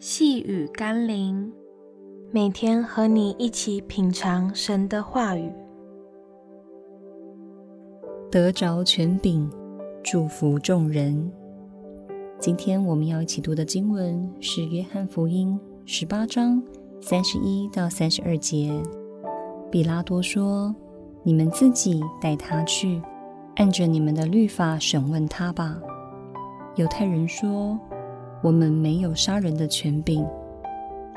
细雨甘霖，每天和你一起品尝神的话语，得着权柄，祝福众人。今天我们要一起读的经文是《约翰福音》十八章三十一到三十二节。比拉多说：“你们自己带他去，按着你们的律法审问他吧。”犹太人说：“我们没有杀人的权柄。”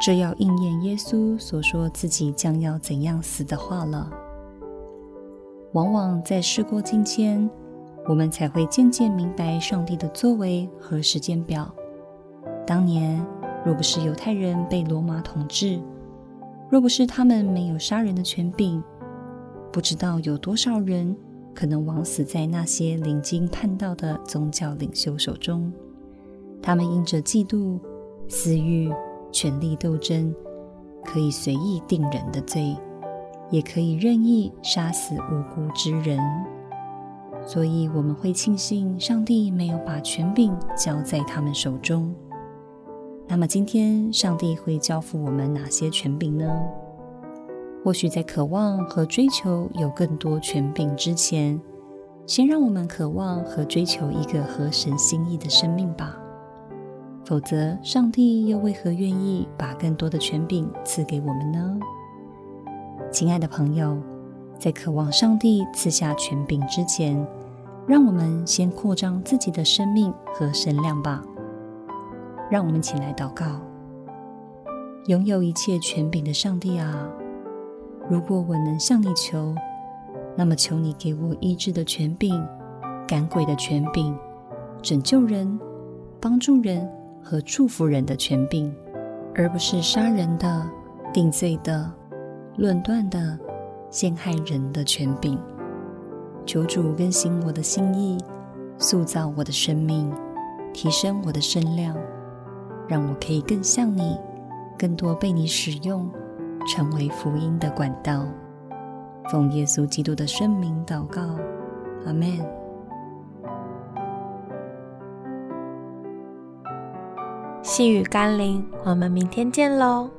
这要应验耶稣所说自己将要怎样死的话了。往往在事过境迁，我们才会渐渐明白上帝的作为和时间表。当年若不是犹太人被罗马统治，若不是他们没有杀人的权柄，不知道有多少人。可能枉死在那些离经叛道的宗教领袖手中。他们因着嫉妒、私欲、权力斗争，可以随意定人的罪，也可以任意杀死无辜之人。所以我们会庆幸上帝没有把权柄交在他们手中。那么今天，上帝会交付我们哪些权柄呢？或许在渴望和追求有更多权柄之前，先让我们渴望和追求一个合神心意的生命吧。否则，上帝又为何愿意把更多的权柄赐给我们呢？亲爱的朋友，在渴望上帝赐下权柄之前，让我们先扩张自己的生命和神量吧。让我们起来祷告，拥有一切权柄的上帝啊！如果我能向你求，那么求你给我医治的权柄、赶鬼的权柄、拯救人、帮助人和祝福人的权柄，而不是杀人的、定罪的、论断的、陷害人的权柄。求主更新我的心意，塑造我的生命，提升我的身量，让我可以更像你，更多被你使用。成为福音的管道，奉耶稣基督的圣名祷告，阿门。细雨甘霖，我们明天见喽。